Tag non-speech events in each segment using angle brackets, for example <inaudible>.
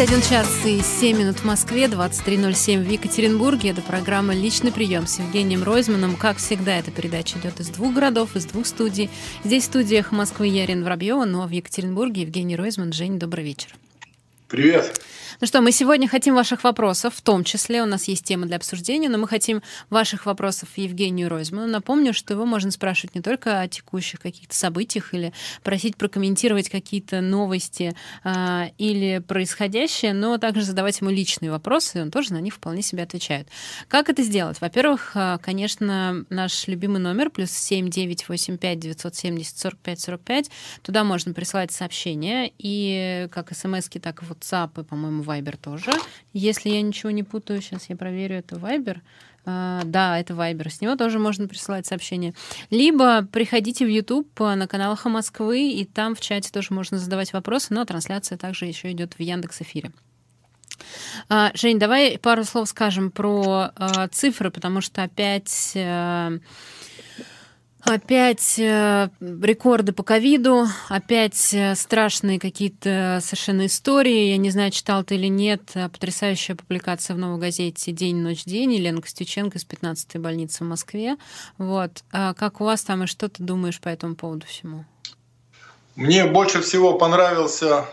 21 час и 7 минут в Москве, 23.07 в Екатеринбурге. Это программа «Личный прием» с Евгением Ройзманом. Как всегда, эта передача идет из двух городов, из двух студий. Здесь в студиях Москвы Ярин Воробьева, но в Екатеринбурге Евгений Ройзман. Жень, добрый вечер. Привет. Ну что, мы сегодня хотим ваших вопросов, в том числе у нас есть тема для обсуждения, но мы хотим ваших вопросов Евгению Ройзману. Напомню, что его можно спрашивать не только о текущих каких-то событиях или просить прокомментировать какие-то новости э, или происходящее, но также задавать ему личные вопросы, и он тоже на них вполне себе отвечает. Как это сделать? Во-первых, а, конечно, наш любимый номер плюс 7985 970 45 45. Туда можно присылать сообщения, и как смс так и WhatsApp, и, по-моему, Viber тоже. Если я ничего не путаю, сейчас я проверю, это Viber. Uh, да, это Viber. С него тоже можно присылать сообщения. Либо приходите в YouTube на каналах Москвы, и там в чате тоже можно задавать вопросы, но трансляция также еще идет в Яндекс Эфире. Uh, Жень, давай пару слов скажем про uh, цифры, потому что опять Опять э, рекорды по ковиду, опять э, страшные какие-то совершенно истории. Я не знаю, читал ты или нет, э, потрясающая публикация в новой газете «День, ночь, день» Елена Костюченко из 15-й больницы в Москве. Вот. А как у вас там и что ты думаешь по этому поводу всему? Мне больше всего понравился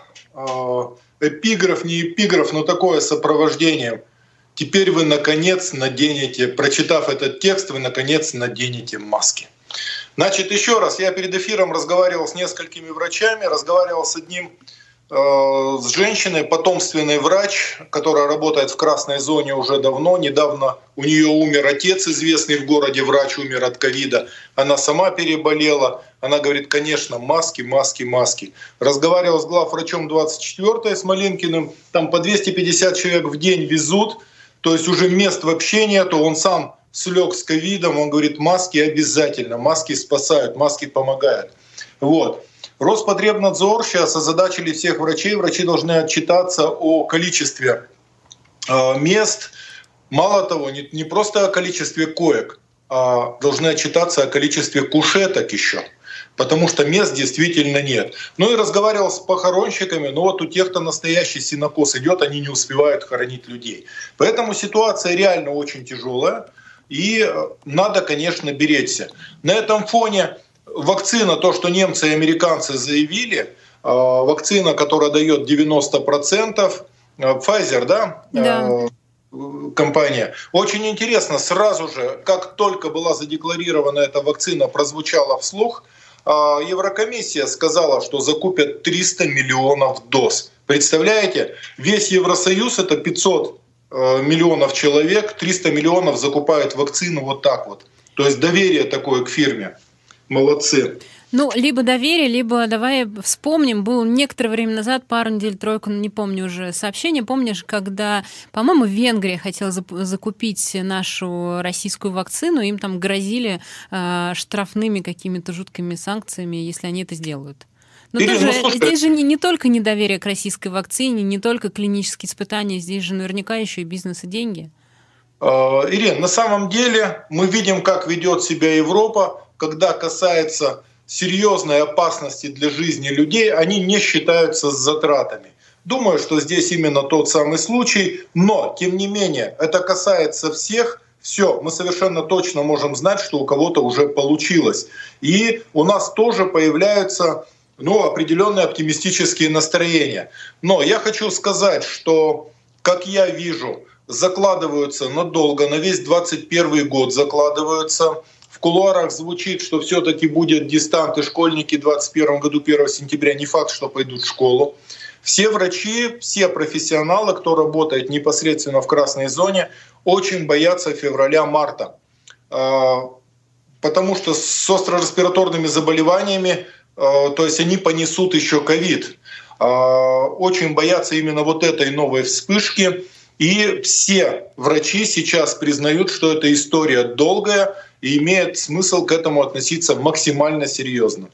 эпиграф, не эпиграф, но такое сопровождение. Теперь вы наконец наденете, прочитав этот текст, вы наконец наденете маски. Значит, еще раз, я перед эфиром разговаривал с несколькими врачами, разговаривал с одним э, с женщиной, потомственный врач, которая работает в красной зоне уже давно. Недавно у нее умер отец, известный в городе врач, умер от ковида. Она сама переболела. Она говорит, конечно, маски, маски, маски. Разговаривал с главврачом 24 с Малинкиным. Там по 250 человек в день везут. То есть уже мест вообще нету. Он сам слег с ковидом, он говорит, маски обязательно, маски спасают, маски помогают. Вот. Роспотребнадзор сейчас озадачили всех врачей. Врачи должны отчитаться о количестве э, мест. Мало того, не, не просто о количестве коек, а должны отчитаться о количестве кушеток еще. Потому что мест действительно нет. Ну и разговаривал с похоронщиками, но вот у тех, кто настоящий синокос идет, они не успевают хоронить людей. Поэтому ситуация реально очень тяжелая. И э, надо, конечно, беречься. На этом фоне вакцина, то, что немцы и американцы заявили, э, вакцина, которая дает 90%, э, Pfizer, да? Да компания. Очень интересно, сразу же, как только была задекларирована эта вакцина, прозвучала вслух, Еврокомиссия сказала, что закупят 300 миллионов доз. Представляете, весь Евросоюз это 500 Э, миллионов человек, 300 миллионов закупают вакцину вот так вот. То есть доверие такое к фирме. Молодцы. Ну, либо доверие, либо давай вспомним, был некоторое время назад, пару недель, тройку, не помню уже, сообщение, помнишь, когда, по-моему, Венгрия хотела закупить нашу российскую вакцину, им там грозили э, штрафными какими-то жуткими санкциями, если они это сделают. Но Ирина, тоже, ну, здесь же не, не только недоверие к российской вакцине, не только клинические испытания, здесь же наверняка еще и бизнес и деньги. А, Ирина, на самом деле мы видим, как ведет себя Европа, когда касается серьезной опасности для жизни людей, они не считаются с затратами. Думаю, что здесь именно тот самый случай, но тем не менее это касается всех. Все, мы совершенно точно можем знать, что у кого-то уже получилось. И у нас тоже появляются ну, определенные оптимистические настроения. Но я хочу сказать, что, как я вижу, закладываются надолго, на весь 21 год закладываются. В кулуарах звучит, что все-таки будет дистант, и школьники в 2021 году 1 сентября не факт, что пойдут в школу. Все врачи, все профессионалы, кто работает непосредственно в красной зоне, очень боятся февраля-марта. А, потому что с остро-респираторными заболеваниями то есть они понесут еще ковид. А, очень боятся именно вот этой новой вспышки. И все врачи сейчас признают, что эта история долгая и имеет смысл к этому относиться максимально серьезно.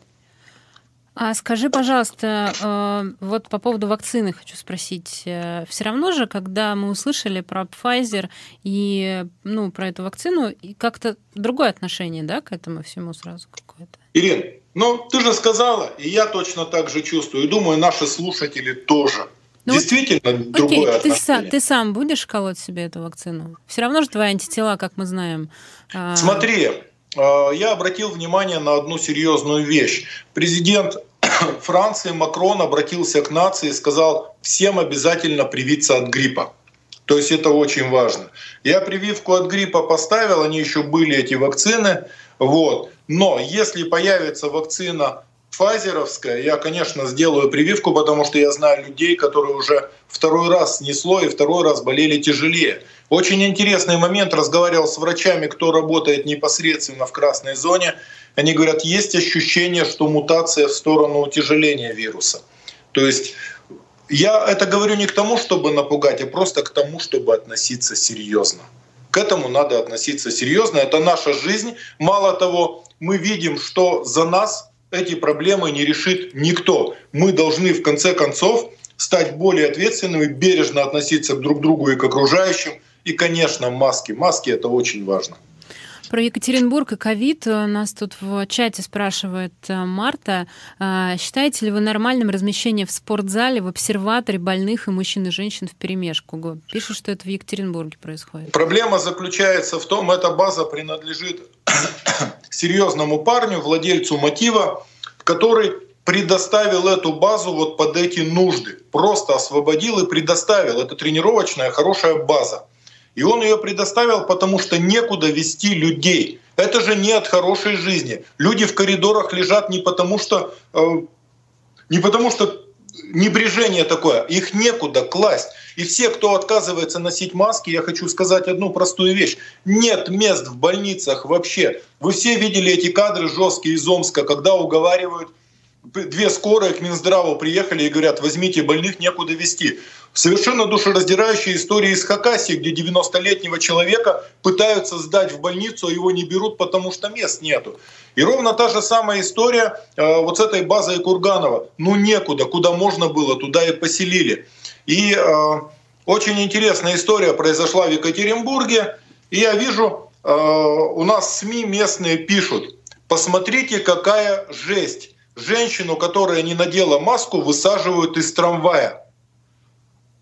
А скажи, пожалуйста, э, вот по поводу вакцины хочу спросить. Э, Все равно же, когда мы услышали про Pfizer и ну, про эту вакцину, как-то другое отношение да, к этому всему сразу какое-то? Ирин, ну ты же сказала, и я точно так же чувствую, и думаю, наши слушатели тоже. ну, Действительно, вот, другое окей, ты, сам, ты сам будешь колоть себе эту вакцину? Все равно же твои антитела, как мы знаем. А, Смотри, я обратил внимание на одну серьезную вещь. Президент <coughs> Франции Макрон обратился к нации и сказал, всем обязательно привиться от гриппа. То есть это очень важно. Я прививку от гриппа поставил, они еще были, эти вакцины. Вот. Но если появится вакцина фазеровская, я, конечно, сделаю прививку, потому что я знаю людей, которые уже второй раз снесло и второй раз болели тяжелее. Очень интересный момент, разговаривал с врачами, кто работает непосредственно в красной зоне. Они говорят, есть ощущение, что мутация в сторону утяжеления вируса. То есть я это говорю не к тому, чтобы напугать, а просто к тому, чтобы относиться серьезно. К этому надо относиться серьезно. Это наша жизнь. Мало того, мы видим, что за нас эти проблемы не решит никто. Мы должны в конце концов стать более ответственными, бережно относиться друг к другу и к окружающим. И, конечно, маски. Маски — это очень важно. Про Екатеринбург и ковид нас тут в чате спрашивает э, Марта. А, считаете ли вы нормальным размещение в спортзале в обсерваторе больных и мужчин и женщин в перемешку? Пишут, что это в Екатеринбурге происходит. Проблема заключается в том, эта база принадлежит <coughs> серьезному парню, владельцу мотива, который предоставил эту базу вот под эти нужды. Просто освободил и предоставил. Это тренировочная хорошая база. И он ее предоставил, потому что некуда вести людей. Это же не от хорошей жизни. Люди в коридорах лежат не потому, что, э, не потому что небрежение такое, их некуда класть. И все, кто отказывается носить маски, я хочу сказать одну простую вещь. Нет мест в больницах вообще. Вы все видели эти кадры жесткие из Омска, когда уговаривают две скорые к Минздраву приехали и говорят, возьмите больных, некуда вести. Совершенно душераздирающая история из Хакасии, где 90-летнего человека пытаются сдать в больницу, а его не берут, потому что мест нету. И ровно та же самая история э, вот с этой базой Курганова. Ну некуда, куда можно было, туда и поселили. И э, очень интересная история произошла в Екатеринбурге. И я вижу, э, у нас СМИ местные пишут, посмотрите, какая жесть женщину, которая не надела маску, высаживают из трамвая.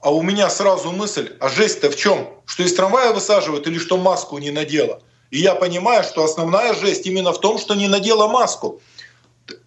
А у меня сразу мысль, а жесть-то в чем? Что из трамвая высаживают или что маску не надела? И я понимаю, что основная жесть именно в том, что не надела маску.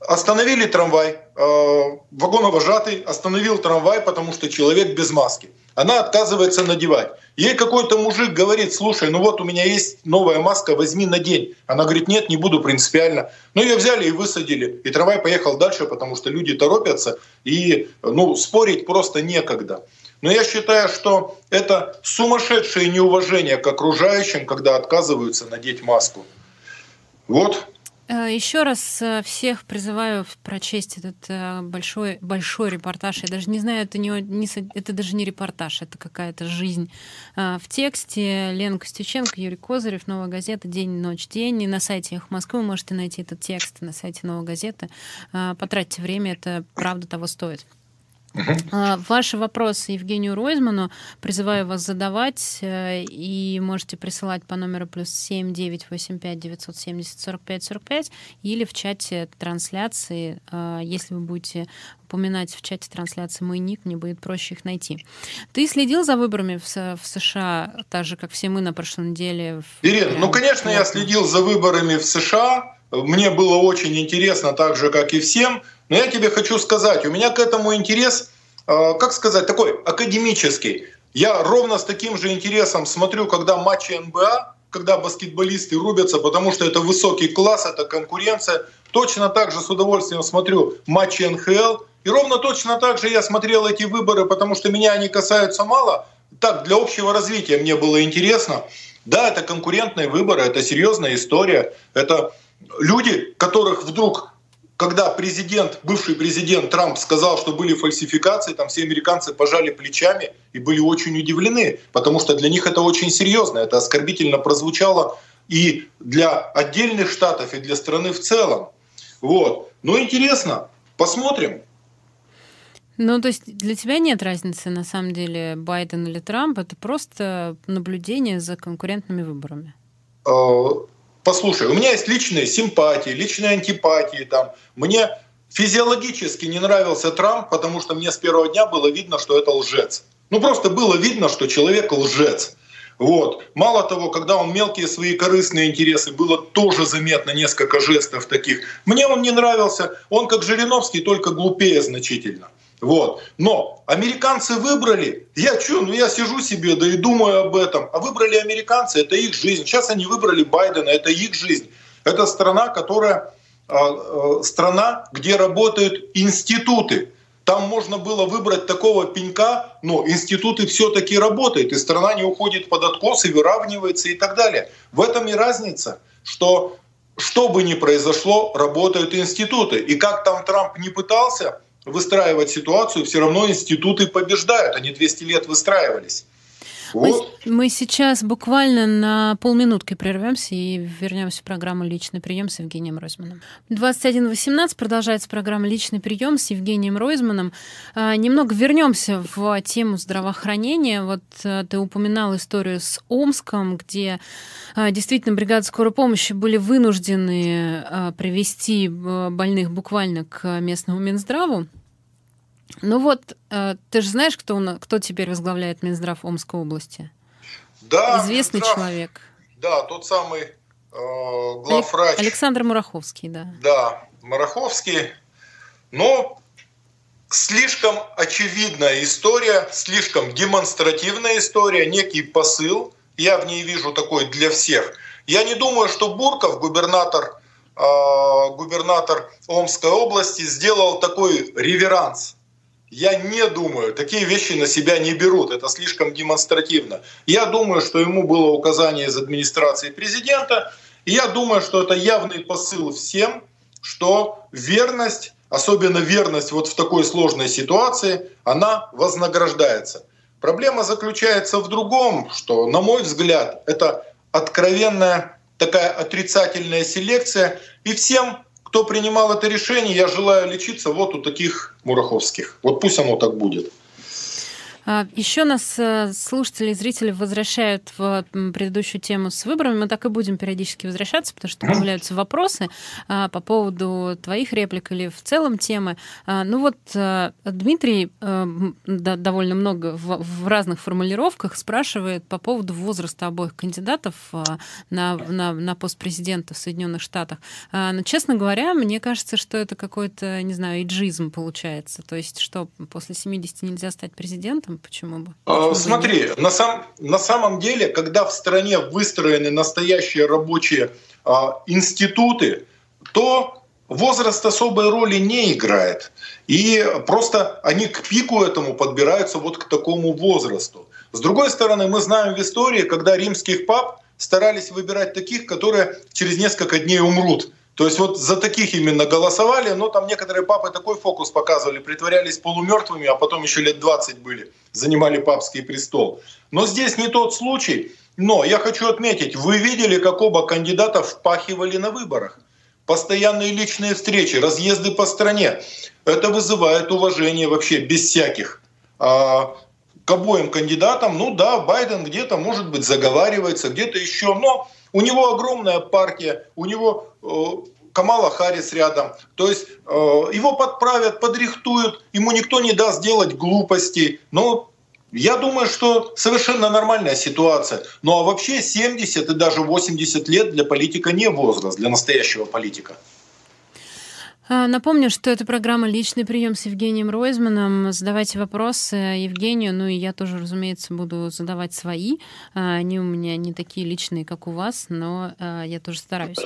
Остановили трамвай, э, вагоновожатый остановил трамвай, потому что человек без маски. Она отказывается надевать. Ей какой-то мужик говорит, слушай, ну вот у меня есть новая маска, возьми на день. Она говорит, нет, не буду принципиально. Ну ее взяли и высадили. И трамвай поехал дальше, потому что люди торопятся, и ну, спорить просто некогда. Но я считаю, что это сумасшедшее неуважение к окружающим, когда отказываются надеть маску. Вот Еще раз э, всех призываю прочесть этот э, большой, большой репортаж. Я даже не знаю, это, не, не, это даже не репортаж, это какая-то жизнь в тексте. Лена Костюченко, Юрий Козырев, Новая газета «День, ночь, день». И на сайте «Эхо Москвы» вы можете найти этот текст на сайте Новой газеты. Потратьте время, это правда того стоит. Uh-huh. Ваши вопросы Евгению Ройзману призываю вас задавать э, и можете присылать по номеру плюс 7 985 970 45 45 или в чате трансляции, э, если вы будете упоминать в чате трансляции мой ник, мне будет проще их найти. Ты следил за выборами в, в США, так же, как все мы на прошлой неделе? В... Ирина, ну, конечно, я следил за выборами в США. Мне было очень интересно, так же, как и всем. Но я тебе хочу сказать, у меня к этому интерес, э, как сказать, такой академический. Я ровно с таким же интересом смотрю, когда матчи НБА, когда баскетболисты рубятся, потому что это высокий класс, это конкуренция. Точно так же с удовольствием смотрю матчи НХЛ. И ровно точно так же я смотрел эти выборы, потому что меня они касаются мало. Так, для общего развития мне было интересно. Да, это конкурентные выборы, это серьезная история. Это люди, которых вдруг когда президент, бывший президент Трамп сказал, что были фальсификации, там все американцы пожали плечами и были очень удивлены, потому что для них это очень серьезно, это оскорбительно прозвучало и для отдельных штатов, и для страны в целом. Вот. Но интересно, посмотрим. Ну, то есть для тебя нет разницы, на самом деле, Байден или Трамп, это просто наблюдение за конкурентными выборами. Послушай, у меня есть личные симпатии, личные антипатии. Там. Мне физиологически не нравился Трамп, потому что мне с первого дня было видно, что это лжец. Ну просто было видно, что человек лжец. Вот. Мало того, когда он мелкие свои корыстные интересы, было тоже заметно несколько жестов таких. Мне он не нравился, он как Жириновский, только глупее значительно. Вот. Но американцы выбрали, я что, ну я сижу себе, да и думаю об этом. А выбрали американцы, это их жизнь. Сейчас они выбрали Байдена, это их жизнь. Это страна, которая а, а, страна, где работают институты. Там можно было выбрать такого пенька, но институты все-таки работают, и страна не уходит под откос и выравнивается и так далее. В этом и разница, что что бы ни произошло, работают институты. И как там Трамп не пытался выстраивать ситуацию, все равно институты побеждают. Они 200 лет выстраивались. Вот. Мы, мы сейчас буквально на полминутки прервемся и вернемся в программу «Личный прием» с Евгением Ройзманом. 21.18 продолжается программа «Личный прием» с Евгением Ройзманом. А, немного вернемся в тему здравоохранения. Вот а, ты упоминал историю с Омском, где а, действительно бригады скорой помощи были вынуждены а, привести больных буквально к местному Минздраву. Ну вот, э, ты же знаешь, кто, он, кто теперь возглавляет Минздрав Омской области? Да. Известный Минздрав, человек. Да, тот самый э, главврач. Александр Мураховский, да. Да, Мураховский. Но слишком очевидная история, слишком демонстративная история, некий посыл. Я в ней вижу такой для всех. Я не думаю, что Бурков, губернатор, э, губернатор Омской области, сделал такой реверанс я не думаю, такие вещи на себя не берут, это слишком демонстративно. Я думаю, что ему было указание из администрации президента, и я думаю, что это явный посыл всем, что верность, особенно верность вот в такой сложной ситуации, она вознаграждается. Проблема заключается в другом, что, на мой взгляд, это откровенная такая отрицательная селекция, и всем кто принимал это решение, я желаю лечиться вот у таких мураховских. Вот пусть оно так будет. А, Еще нас э, слушатели и зрители возвращают в предыдущую тему с выборами. Мы так и будем периодически возвращаться, потому что появляются вопросы а, по поводу твоих реплик или в целом темы. А, ну вот э, Дмитрий э, довольно много в разных формулировках спрашивает по поводу возраста обоих кандидатов на, на, на пост президента в Соединенных Штатах. Но, честно говоря, мне кажется, что это какой-то, не знаю, иджизм получается. То есть, что после 70 нельзя стать президентом, Почему бы? А, Почему Смотри, бы на, сам, на самом деле, когда в стране выстроены настоящие рабочие а, институты, то возраст особой роли не играет. И просто они к пику этому подбираются вот к такому возрасту. С другой стороны, мы знаем в истории, когда римских пап старались выбирать таких, которые через несколько дней умрут. То есть вот за таких именно голосовали, но там некоторые папы такой фокус показывали, притворялись полумертвыми, а потом еще лет 20 были, занимали папский престол. Но здесь не тот случай. Но я хочу отметить, вы видели, как оба кандидата впахивали на выборах. Постоянные личные встречи, разъезды по стране. Это вызывает уважение вообще без всяких. А, к обоим кандидатам, ну да, Байден где-то, может быть, заговаривается, где-то еще, но у него огромная партия, у него э, Камала Харрис рядом. То есть э, его подправят, подрихтуют, ему никто не даст делать глупостей. Но я думаю, что совершенно нормальная ситуация. Ну а вообще 70 и даже 80 лет для политика не возраст, для настоящего политика. А, напомню, что это программа «Личный прием» с Евгением Ройзманом. Задавайте вопросы Евгению, ну и я тоже, разумеется, буду задавать свои. А, они у меня не такие личные, как у вас, но а, я тоже стараюсь.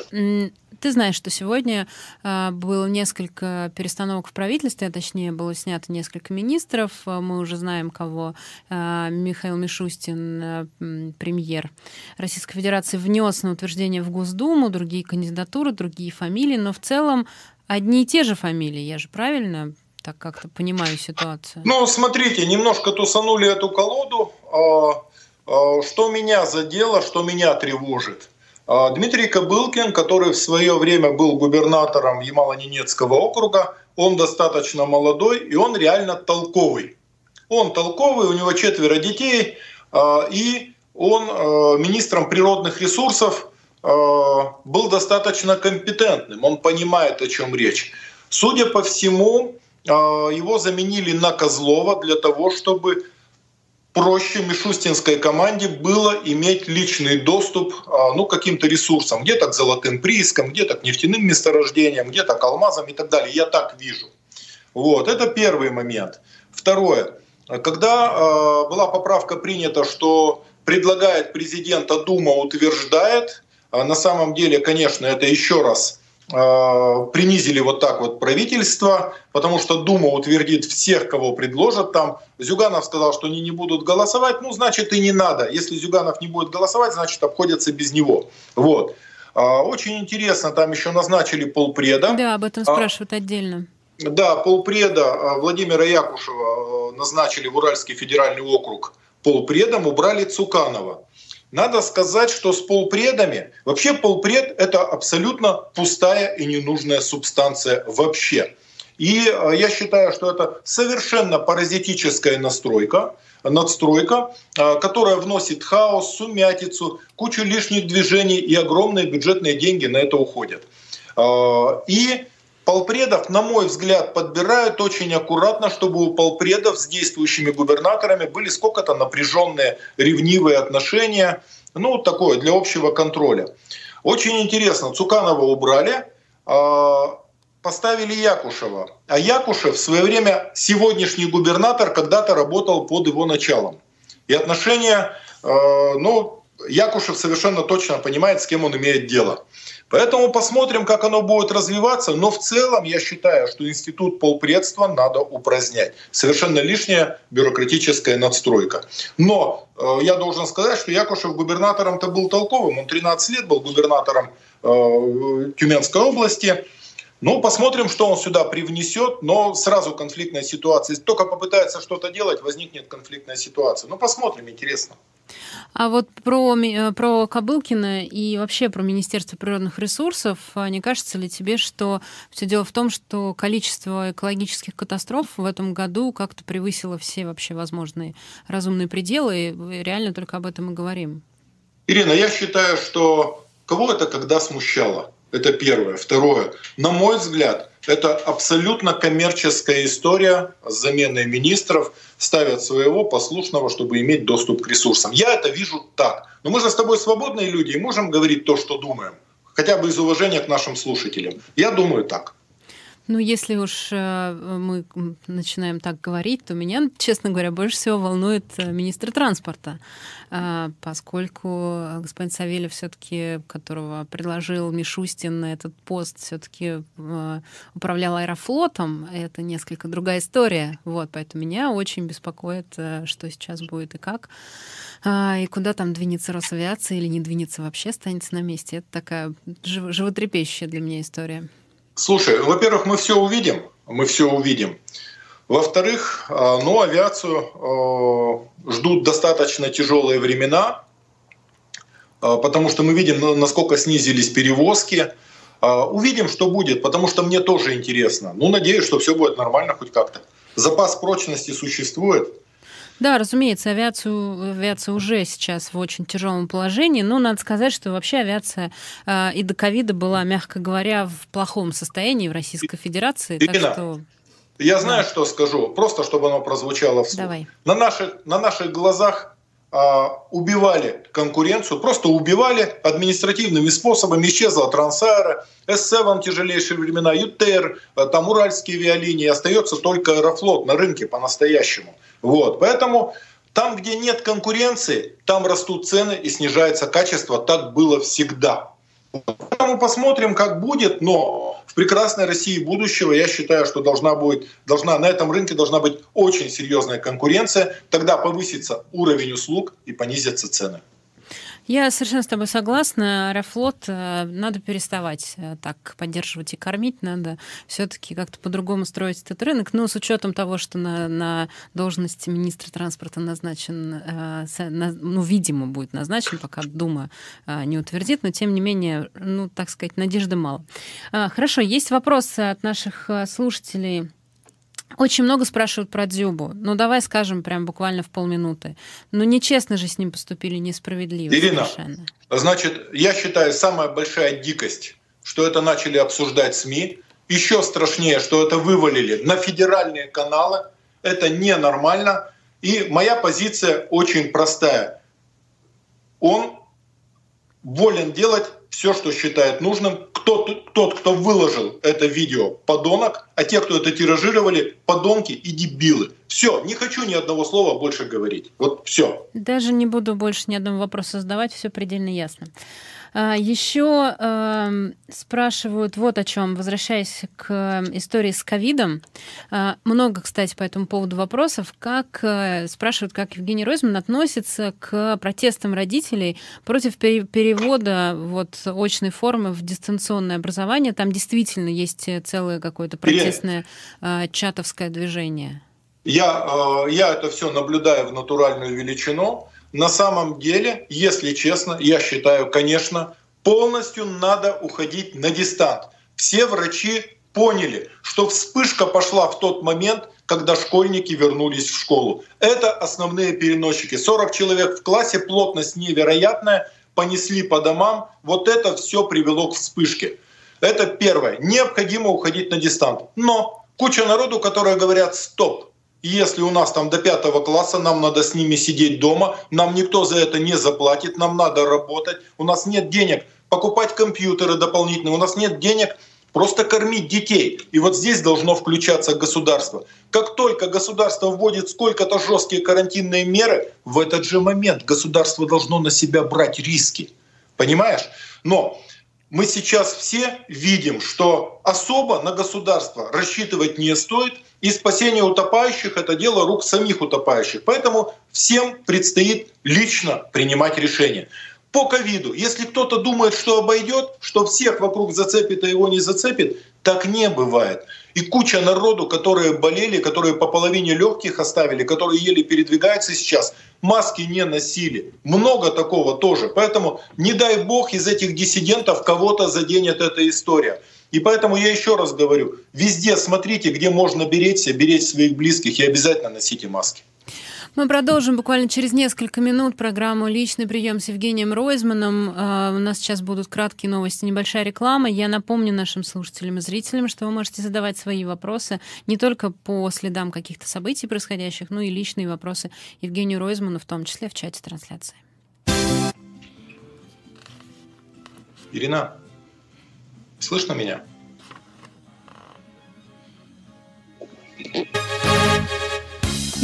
Ты знаешь, что сегодня было несколько перестановок в правительстве, а точнее было снято несколько министров. Мы уже знаем, кого Михаил Мишустин, премьер Российской Федерации, внес на утверждение в Госдуму, другие кандидатуры, другие фамилии, но в целом одни и те же фамилии, я же правильно так как-то понимаю ситуацию? Ну, смотрите, немножко тусанули эту колоду. А, а, что меня задело, что меня тревожит? А, Дмитрий Кобылкин, который в свое время был губернатором Ямало-Ненецкого округа, он достаточно молодой и он реально толковый. Он толковый, у него четверо детей, и он министром природных ресурсов был достаточно компетентным, он понимает, о чем речь. Судя по всему, его заменили на Козлова для того, чтобы проще Мишустинской команде было иметь личный доступ а, ну, к каким-то ресурсам, где-то к золотым приискам, где-то к нефтяным месторождениям, где-то к алмазам и так далее. Я так вижу. Вот, это первый момент. Второе. Когда э, была поправка принята, что предлагает президента Дума, утверждает, э, на самом деле, конечно, это еще раз Э, принизили вот так вот правительство, потому что Дума утвердит всех, кого предложат там. Зюганов сказал, что они не будут голосовать, ну, значит, и не надо. Если Зюганов не будет голосовать, значит, обходятся без него. Вот. А, очень интересно, там еще назначили полпреда. Да, об этом спрашивают а, отдельно. Да, полпреда а, Владимира Якушева назначили в Уральский федеральный округ полпредом, убрали Цуканова. Надо сказать, что с полпредами, вообще полпред — это абсолютно пустая и ненужная субстанция вообще. И э, я считаю, что это совершенно паразитическая настройка, надстройка, э, которая вносит хаос, сумятицу, кучу лишних движений и огромные бюджетные деньги на это уходят. Э, и Полпредов, на мой взгляд, подбирают очень аккуратно, чтобы у полпредов с действующими губернаторами были сколько-то напряженные, ревнивые отношения. Ну, такое, для общего контроля. Очень интересно, Цуканова убрали, а, поставили Якушева. А Якушев в свое время, сегодняшний губернатор, когда-то работал под его началом. И отношения, а, ну, Якушев совершенно точно понимает, с кем он имеет дело. Поэтому посмотрим, как оно будет развиваться. Но в целом я считаю, что институт полпредства надо упразднять. Совершенно лишняя бюрократическая надстройка. Но э, я должен сказать, что Якушев губернатором-то был толковым. Он 13 лет был губернатором э, Тюменской области. Ну, посмотрим, что он сюда привнесет, но сразу конфликтная ситуация. Если только попытается что-то делать, возникнет конфликтная ситуация. Ну, посмотрим, интересно. А вот про, э, про Кобылкина и вообще про Министерство природных ресурсов, а не кажется ли тебе, что все дело в том, что количество экологических катастроф в этом году как-то превысило все вообще возможные разумные пределы, и реально только об этом и говорим? Ирина, я считаю, что кого это когда смущало? Это первое. Второе. На мой взгляд, это абсолютно коммерческая история с заменой министров. Ставят своего послушного, чтобы иметь доступ к ресурсам. Я это вижу так. Но мы же с тобой свободные люди и можем говорить то, что думаем. Хотя бы из уважения к нашим слушателям. Я думаю так. Ну, если уж э, мы начинаем так говорить, то меня, честно говоря, больше всего волнует э, министр транспорта, э, поскольку господин Савельев все-таки, которого предложил Мишустин на этот пост, все-таки управлял аэрофлотом, это несколько другая история. Вот, поэтому меня очень беспокоит, что сейчас будет и как, и куда там двинется Росавиация или не двинется вообще, останется на месте. Это такая животрепещущая для меня история. Слушай, во-первых, мы все увидим, мы все увидим. Во-вторых, а, ну, авиацию а, ждут достаточно тяжелые времена, а, потому что мы видим, насколько снизились перевозки. Увидим, что будет, потому что мне тоже интересно. Ну, надеюсь, что все будет нормально хоть как-то. Запас прочности существует. Да, разумеется, авиацию, авиация уже сейчас в очень тяжелом положении, но надо сказать, что вообще авиация э, и до ковида была, мягко говоря, в плохом состоянии в Российской Федерации. Ирина, так что... я знаю, да. что скажу, просто чтобы оно прозвучало вслух. Давай. На наших, на наших глазах а, убивали конкуренцию, просто убивали административными способами. Исчезла Трансаэро, С7 тяжелейшие времена, ЮТР, а, там Уральские авиалинии. Остается только Аэрофлот на рынке по-настоящему. Вот. Поэтому там, где нет конкуренции, там растут цены и снижается качество. Так было всегда. Поэтому посмотрим, как будет, но в прекрасной России будущего я считаю, что должна будет, должна, на этом рынке должна быть очень серьезная конкуренция, тогда повысится уровень услуг и понизятся цены. Я совершенно с тобой согласна. Аэрофлот э, надо переставать э, так поддерживать и кормить. Надо все-таки как-то по-другому строить этот рынок. Но с учетом того, что на, на должность министра транспорта назначен, э, ну, видимо, будет назначен, пока Дума не утвердит, но тем не менее, ну, так сказать, надежды мало. Хорошо, есть вопросы от наших слушателей. Очень много спрашивают про Дзюбу. Ну, давай скажем прям буквально в полминуты. Ну, нечестно же с ним поступили, несправедливо Ирина, совершенно. значит, я считаю, самая большая дикость, что это начали обсуждать СМИ, еще страшнее, что это вывалили на федеральные каналы. Это ненормально. И моя позиция очень простая. Он волен делать все, что считает нужным. Кто, тот, кто выложил это видео, подонок, а те, кто это тиражировали, подонки и дебилы. Все, не хочу ни одного слова больше говорить. Вот все. Даже не буду больше ни одного вопроса задавать, все предельно ясно. А, Еще э, спрашивают вот о чем, возвращаясь к истории с ковидом. Э, много, кстати, по этому поводу вопросов. Как э, спрашивают, как Евгений Ройзман относится к протестам родителей против перевода вот очной формы в дистанционное образование. Там действительно есть целое какое-то протестное э, чатовское движение. Я, э, я это все наблюдаю в натуральную величину. На самом деле, если честно, я считаю, конечно, полностью надо уходить на дистант. Все врачи поняли, что вспышка пошла в тот момент, когда школьники вернулись в школу. Это основные переносчики. 40 человек в классе, плотность невероятная, понесли по домам. Вот это все привело к вспышке. Это первое. Необходимо уходить на дистант. Но куча народу, которые говорят «стоп», если у нас там до пятого класса, нам надо с ними сидеть дома, нам никто за это не заплатит, нам надо работать, у нас нет денег покупать компьютеры дополнительные, у нас нет денег просто кормить детей. И вот здесь должно включаться государство. Как только государство вводит сколько-то жесткие карантинные меры, в этот же момент государство должно на себя брать риски. Понимаешь? Но мы сейчас все видим, что особо на государство рассчитывать не стоит, и спасение утопающих — это дело рук самих утопающих. Поэтому всем предстоит лично принимать решения. По ковиду, если кто-то думает, что обойдет, что всех вокруг зацепит, а его не зацепит, так не бывает. И куча народу, которые болели, которые по половине легких оставили, которые еле передвигаются сейчас, маски не носили. Много такого тоже. Поэтому не дай бог из этих диссидентов кого-то заденет эта история. И поэтому я еще раз говорю, везде смотрите, где можно беречься, беречь своих близких и обязательно носите маски. Мы продолжим буквально через несколько минут программу «Личный прием» с Евгением Ройзманом. А, у нас сейчас будут краткие новости, небольшая реклама. Я напомню нашим слушателям и зрителям, что вы можете задавать свои вопросы не только по следам каких-то событий происходящих, но и личные вопросы Евгению Ройзману, в том числе в чате трансляции. Ирина, слышно меня?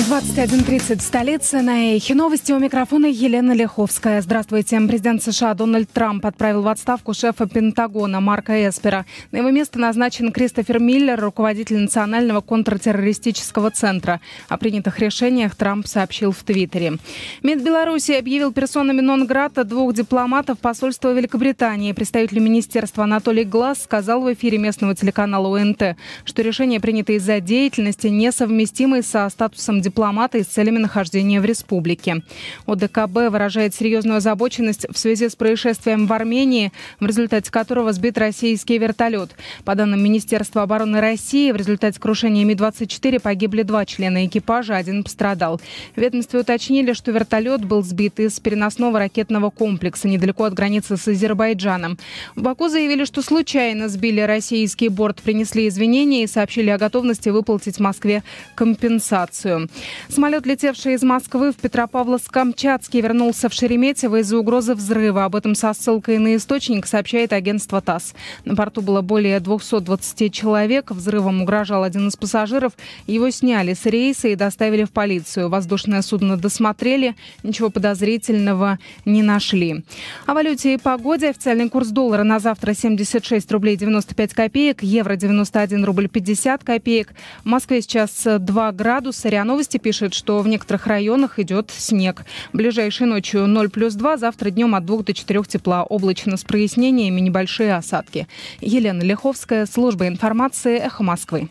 21.30 в столице. На Эхе новости у микрофона Елена Лиховская. Здравствуйте. Президент США Дональд Трамп отправил в отставку шефа Пентагона Марка Эспера. На его место назначен Кристофер Миллер, руководитель Национального контртеррористического центра. О принятых решениях Трамп сообщил в Твиттере. МИД Беларуси объявил персонами нон-грата двух дипломатов посольства Великобритании. Представитель министерства Анатолий Глаз сказал в эфире местного телеканала УНТ, что решение принято из-за деятельности, несовместимой со статусом дипломата дипломата и с целями нахождения в республике. ОДКБ выражает серьезную озабоченность в связи с происшествием в Армении, в результате которого сбит российский вертолет. По данным Министерства обороны России, в результате крушения Ми-24 погибли два члена экипажа, один пострадал. Ведомстве уточнили, что вертолет был сбит из переносного ракетного комплекса недалеко от границы с Азербайджаном. В Баку заявили, что случайно сбили российский борт, принесли извинения и сообщили о готовности выплатить Москве компенсацию. Самолет, летевший из Москвы в Петропавловск-Камчатский, вернулся в Шереметьево из-за угрозы взрыва. Об этом со ссылкой на источник сообщает агентство ТАСС. На борту было более 220 человек. Взрывом угрожал один из пассажиров. Его сняли с рейса и доставили в полицию. Воздушное судно досмотрели. Ничего подозрительного не нашли. О валюте и погоде. Официальный курс доллара на завтра 76 рублей 95 копеек. Евро 91 рубль 50 копеек. В Москве сейчас 2 градуса. РИА Новости Новости пишет, что в некоторых районах идет снег. Ближайшей ночью 0 плюс 2, завтра днем от 2 до 4 тепла. Облачно с прояснениями, небольшие осадки. Елена Лиховская, служба информации «Эхо Москвы».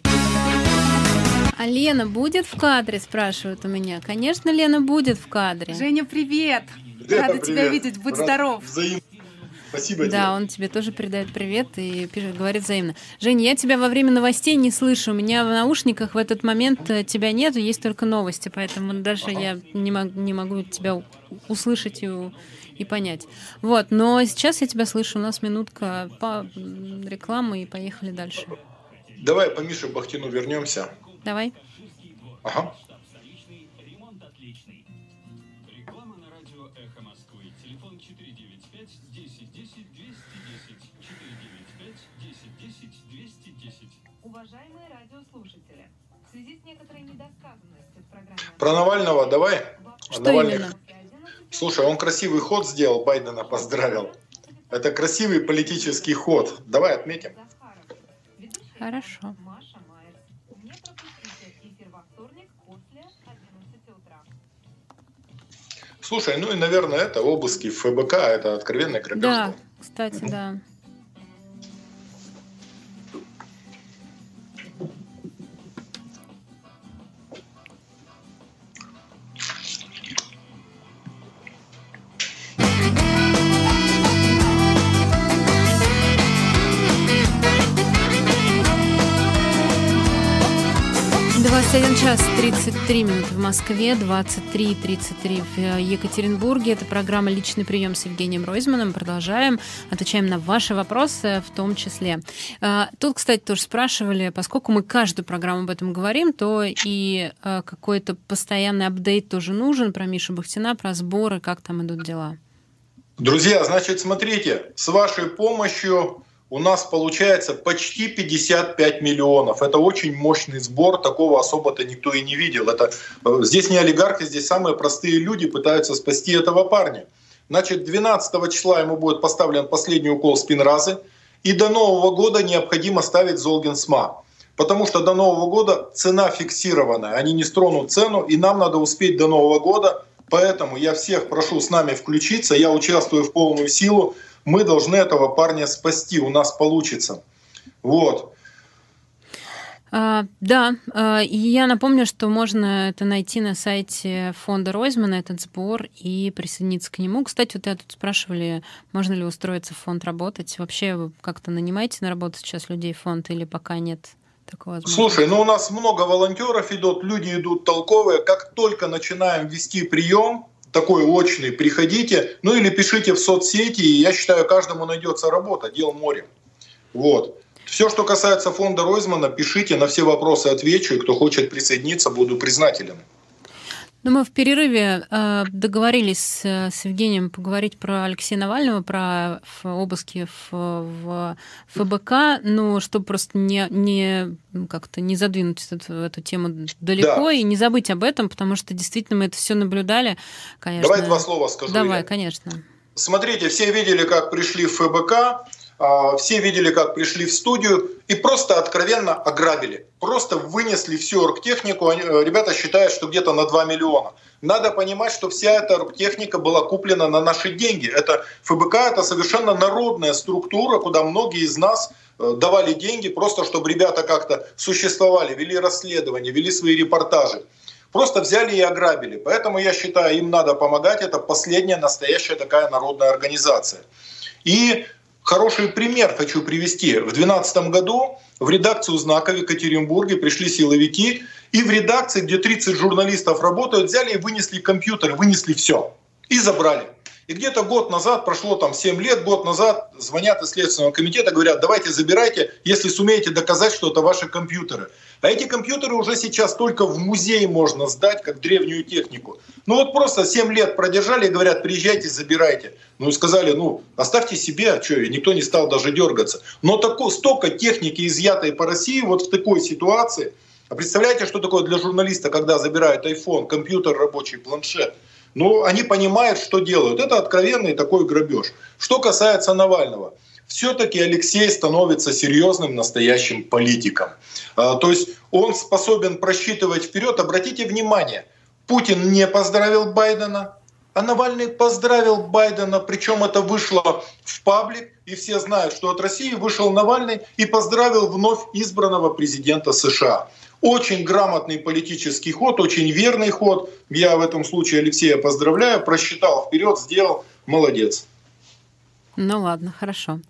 А Лена будет в кадре, спрашивают у меня. Конечно, Лена будет в кадре. Женя, привет! Рада привет. тебя видеть, будь Рад здоров. Взаимно. Спасибо Да, тебе. он тебе тоже передает привет и пишет, говорит взаимно. Женя, я тебя во время новостей не слышу. У меня в наушниках в этот момент э, тебя нету, есть только новости, поэтому дальше ага. я не, мог, не могу тебя услышать и, и понять. Вот, но сейчас я тебя слышу. У нас минутка по рекламы и поехали дальше. Давай по Мише Бахтину вернемся. Давай. Ага. Про Навального давай. Что Навальный- именно? Слушай, он красивый ход сделал, Байдена поздравил. Это красивый политический ход. Давай отметим. Хорошо. Маша Майерс. Не пропустите эфир во вторник после 11 утра. Слушай, ну и, наверное, это обыски в ФБК, это откровенное грабеж. Да, кстати, да. Двадцать один час 33 минуты в Москве, 23.33 в э, Екатеринбурге. Это программа «Личный прием» с Евгением Ройзманом. Продолжаем, отвечаем на ваши вопросы в том числе. А, Тут, кстати, тоже спрашивали, поскольку мы каждую программу об этом говорим, то и э, какой-то постоянный апдейт тоже нужен про Мишу Бахтина, про сборы, как там идут дела. Друзья, значит, смотрите, с вашей помощью у нас получается почти 55 миллионов. Это очень мощный сбор, такого особо-то никто и не видел. Это, э, здесь не олигархи, здесь самые простые люди пытаются спасти этого парня. Значит, 12 числа ему будет поставлен последний укол спинразы, и до Нового года необходимо ставить Золгенсма. Потому что до Нового года цена фиксированная, они не стронут цену, и нам надо успеть до Нового года. Поэтому я всех прошу с нами включиться, я участвую в полную силу. Мы должны этого парня спасти, у нас получится. Вот. А, да, а, и я напомню, что можно это найти на сайте фонда Ройзмана, этот сбор, и присоединиться к нему. Кстати, вот я тут спрашивали, можно ли устроиться в фонд работать. Вообще вы как-то нанимаете на работу сейчас людей в фонд или пока нет такого возможности? Слушай, ну у нас много волонтеров идут, люди идут толковые. Как только начинаем вести прием, такой очный, приходите, ну или пишите в соцсети, и я считаю, каждому найдется работа, дел море. Вот. Все, что касается фонда Ройзмана, пишите, на все вопросы отвечу, и кто хочет присоединиться, буду признателен. Ну, мы в перерыве э, договорились с, с Евгением поговорить про Алексея Навального, про обыски в, в ФБК, но чтобы просто не, не ну, как-то не задвинуть эту, эту тему далеко Да. и не забыть об этом, потому что действительно мы это все наблюдали, конечно. Давай два слова скажу. Давай, я. конечно. Смотрите, все видели, как пришли в ФБК, все видели, как пришли в студию и просто откровенно ограбили. Просто вынесли всю оргтехнику. Э, Ребята считают, что где-то на 2 миллиона. Надо понимать, что вся эта оргтехника была куплена на наши деньги. Это ФБК – это совершенно народная структура, куда многие из нас э, давали деньги просто, чтобы ребята как-то существовали, вели расследования, вели свои репортажи. Просто взяли и ограбили. Поэтому я считаю, им надо помогать. Это последняя настоящая такая народная организация. И хороший пример хочу привести. В 2012 году в редакцию «Знака» в Екатеринбурге пришли силовики, и в редакции, где 30 журналистов работают, взяли и вынесли компьютеры, вынесли все. И забрали. И где-то год назад, прошло там 7 лет, год назад звонят из Следственного комитета, говорят, давайте забирайте, если сумеете доказать, что это ваши компьютеры. А эти компьютеры уже сейчас только в музей можно сдать, как древнюю технику. Ну вот просто 7 лет продержали и говорят, приезжайте, забирайте. Ну и сказали, ну оставьте себе, а что, и никто не стал даже дергаться. Но тако, столько техники, изъятой по России, вот в такой ситуации. А представляете, что такое для журналиста, когда забирают iPhone, компьютер рабочий, планшет? Ну, они понимают, что делают. Это откровенный такой грабеж. Что касается Навального, все-таки Алексей становится серьезным настоящим политиком. А, То есть он способен просчитывать вперед. Обратите внимание, Путин не поздравил Байдена, а Навальный поздравил Байдена, причем это вышло в паблик, и все знают, что от России вышел Навальный и поздравил вновь избранного президента США. Очень грамотный политический ход, очень верный ход. Я в этом случае Алексея поздравляю, просчитал вперед, сделал, молодец. Ну ладно, хорошо.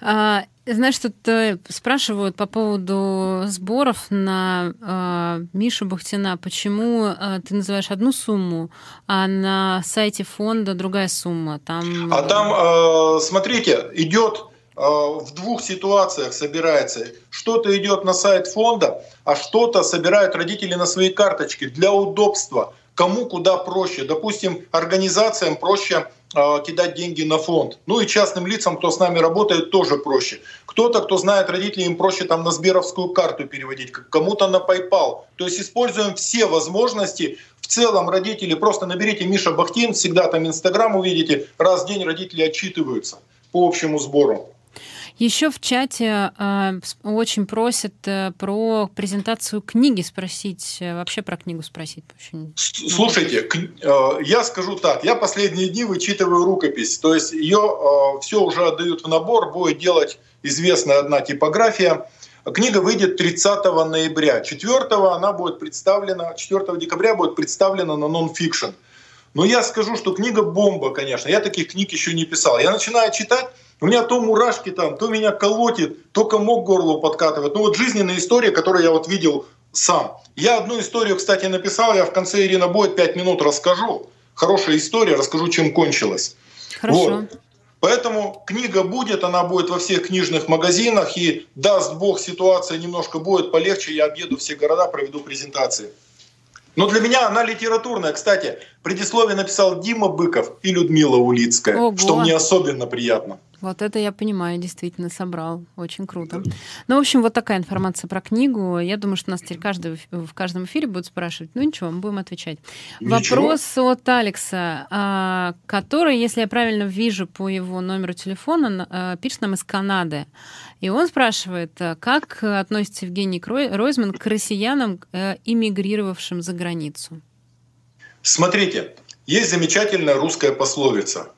А, знаешь, тут э, спрашивают по поводу сборов на э, Мишу Бахтина. Почему э, ты называешь одну сумму, а на сайте фонда другая сумма? Там... А там, э, смотрите, идет в двух ситуациях собирается. Что-то идет на сайт фонда, а что-то собирают родители на свои карточки для удобства. Кому куда проще. Допустим, организациям проще э, кидать деньги на фонд. Ну и частным лицам, кто с нами работает, тоже проще. Кто-то, кто знает родителей, им проще там на Сберовскую карту переводить, кому-то на PayPal. То есть используем все возможности. В целом родители, просто наберите Миша Бахтин, всегда там Инстаграм увидите, раз в день родители отчитываются по общему сбору. Еще в чате э, очень просят э, про презентацию книги спросить, э, вообще про книгу спросить. Очень Слушайте, к, э, я скажу так, я последние дни вычитываю рукопись, то есть ее э, все уже отдают в набор, будет делать известная одна типография. Книга выйдет 30 ноября. 4 она будет представлена, 4 декабря будет представлена на нон-фикшн. Но я скажу, что книга бомба, конечно. Я таких книг еще не писал. Я начинаю читать, у меня то мурашки там, то меня колотит, то комок горло подкатывает. Ну вот жизненная история, которую я вот видел сам. Я одну историю, кстати, написал, я в конце Ирина будет 5 минут расскажу. Хорошая история, расскажу, чем кончилась. Хорошо. Вот. Поэтому книга будет, она будет во всех книжных магазинах, и даст Бог, ситуация немножко будет полегче, я объеду все города, проведу презентации. Но для меня она литературная. Кстати, предисловие написал Дима Быков и Людмила Улицкая, Ого. что мне особенно приятно. Вот это я понимаю, действительно собрал. Очень круто. Ну, в общем, вот такая информация про книгу. Я думаю, что нас теперь каждый, в каждом эфире будут спрашивать. Ну ничего, мы будем отвечать. Ничего. Вопрос от Алекса, а, который, если я правильно вижу по его номеру телефона, а, пишет нам из Канады. И он спрашивает, а, как относится Евгений Ройзман к россиянам, иммигрировавшим за границу? Смотрите, есть замечательная русская пословица –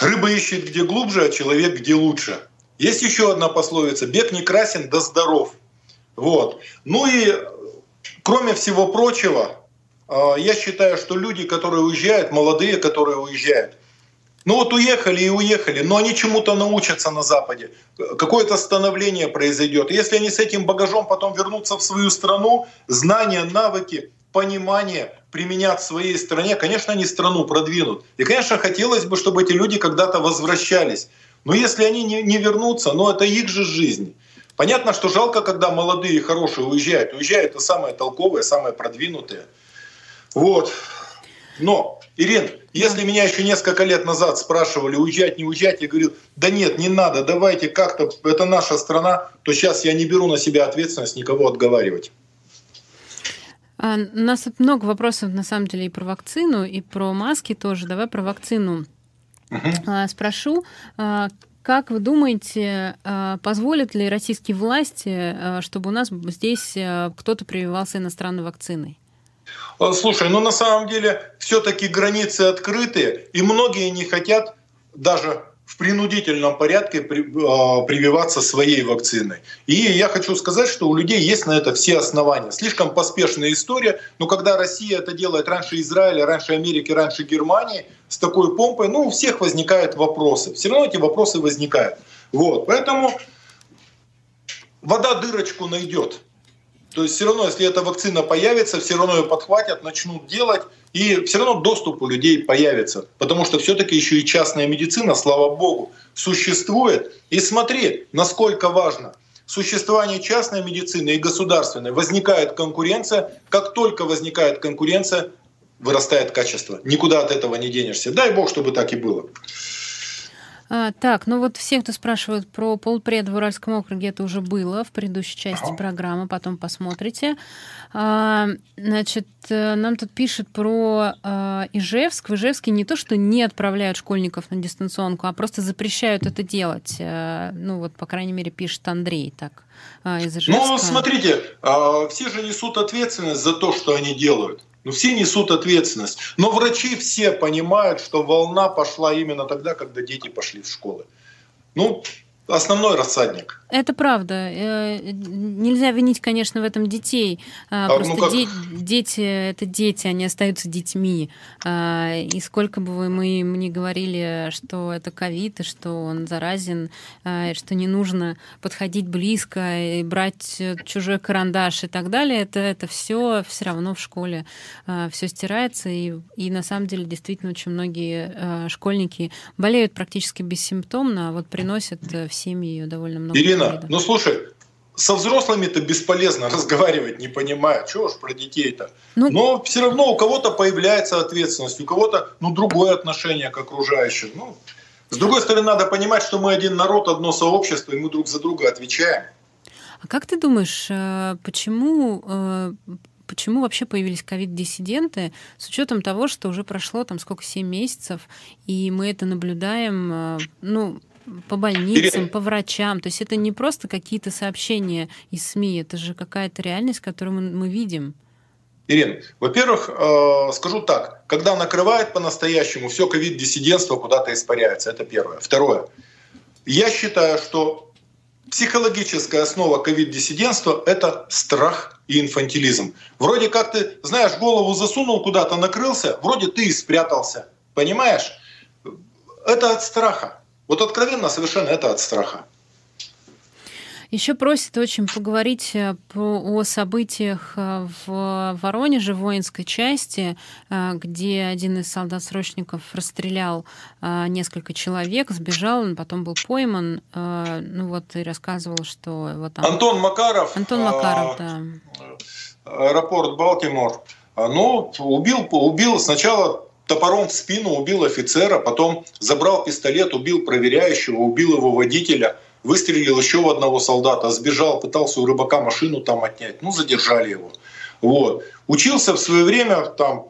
Рыба ищет где глубже, а человек где лучше. Есть еще одна пословица «бег не красен, да здоров». Вот. Ну и кроме всего прочего, а, я считаю, что люди, которые уезжают, молодые, которые уезжают, ну вот уехали и уехали, но они чему-то научатся на Западе. Какое-то становление произойдет. Если они с этим багажом потом вернутся в свою страну, знания, навыки, понимание применять в своей стране, конечно, они страну продвинут. И, конечно, хотелось бы, чтобы эти люди когда-то возвращались. Но если они не, не вернутся, ну это их же жизнь. Понятно, что жалко, когда молодые и хорошие уезжают. Уезжают это самые толковые, самые продвинутые. Вот. Но, Ирин, если меня еще несколько лет назад спрашивали, уезжать, не уезжать, я говорил, да нет, не надо, давайте как-то, это наша страна, то сейчас я не беру на себя ответственность никого отговаривать. А, у нас много вопросов, на самом деле, и про вакцину, и про маски тоже. Давай про вакцину uh-huh. спрошу. А, как вы думаете, позволят ли российские власти, чтобы у нас здесь кто-то прививался иностранной вакциной? Слушай, ну на самом деле все-таки границы открыты, и многие не хотят даже в принудительном порядке а, прививаться своей вакциной. И я хочу сказать, что у людей есть на это все основания. Слишком поспешная история, но когда Россия это делает раньше Израиля, раньше Америки, раньше Германии, с такой помпой, ну, у всех возникают вопросы. Все равно эти вопросы возникают. Вот. Поэтому вода дырочку найдет. То есть все равно, если эта вакцина появится, все равно ее подхватят, начнут делать, и все равно доступ у людей появится. Потому что все-таки еще и частная медицина, слава богу, существует. И смотри, насколько важно существование частной медицины и государственной. Возникает конкуренция. Как только возникает конкуренция, вырастает качество. Никуда от этого не денешься. Дай бог, чтобы так и было. А, так, ну вот все, кто спрашивают про полпред в Уральском округе, это уже было в предыдущей части ага. программы, потом посмотрите. А, значит, э, нам тут пишут про а, Ижевск. В Ижевске не то, что не отправляют школьников на дистанционку, а просто запрещают это делать. А, ну вот, по крайней мере, пишет Андрей так а, из Ижевска. Ну, смотрите, а, все же несут ответственность за то, что они делают. Ну, все несут ответственность. Но врачи все понимают, что волна пошла именно тогда, когда дети пошли в школы. Ну, основной рассадник. Это правда. Э, нельзя винить, конечно, в этом детей. А, а просто ну как... де- дети — это дети, они остаются детьми. А, и сколько бы мы им ни говорили, что это ковид, и что он заразен, и что не нужно подходить близко и брать чужой карандаш и так далее, это, это все все равно в школе все стирается. И, и на самом деле действительно очень многие школьники болеют практически бессимптомно, а вот приносят в семьи довольно много. Ирина, Ирина, ну слушай, со взрослыми-то бесполезно <laughs> разговаривать, не понимая, чего уж про детей-то. Ну, Но все равно у кого-то появляется ответственность, у кого-то ну, другое отношение к окружающим. Ну, с другой стороны, надо понимать, что мы один народ, одно сообщество, и мы друг за друга отвечаем. А как ты думаешь, э, почему э, почему вообще появились ковид-диссиденты, с учетом того, что уже прошло там сколько, 7 месяцев, и мы это наблюдаем, э, ну, по больницам, по врачам. То есть это не просто какие-то сообщения из СМИ, это же какая-то реальность, которую мы, мы видим. Ирина, во-первых, э, скажу так, когда накрывает по-настоящему, все ковид-диссидентство куда-то испаряется. Это первое. Второе. Я считаю, что психологическая основа ковид-диссидентства — это страх и инфантилизм. Вроде как ты, знаешь, голову засунул куда-то, накрылся, вроде ты и спрятался. Понимаешь? Это от страха. Вот откровенно совершенно это от страха. Еще просят очень поговорить э, о событиях э, в Воронеже, в воинской части, э, где один из солдат-срочников расстрелял несколько человек, сбежал, он потом был пойман. Ну вот и рассказывал, что вот там... Антон Макаров. Антон Макаров, да. Аэропорт Балтимор. Ну, убил, убил сначала топором в спину убил офицера, потом забрал пистолет, убил проверяющего, убил его водителя, выстрелил еще в одного солдата, сбежал, пытался у рыбака машину там отнять, ну задержали его. Вот. Учился в свое время там,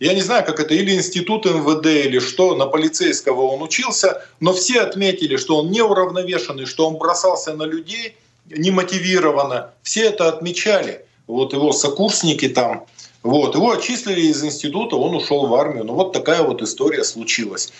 я не знаю, как это, или институт МВД, или что, на полицейского он учился, но все отметили, что он неуравновешенный, что он бросался на людей немотивированно. Все это отмечали. Вот его сокурсники там, вот, его отчислили из института, он ушел в армию. Ну вот такая вот история случилась.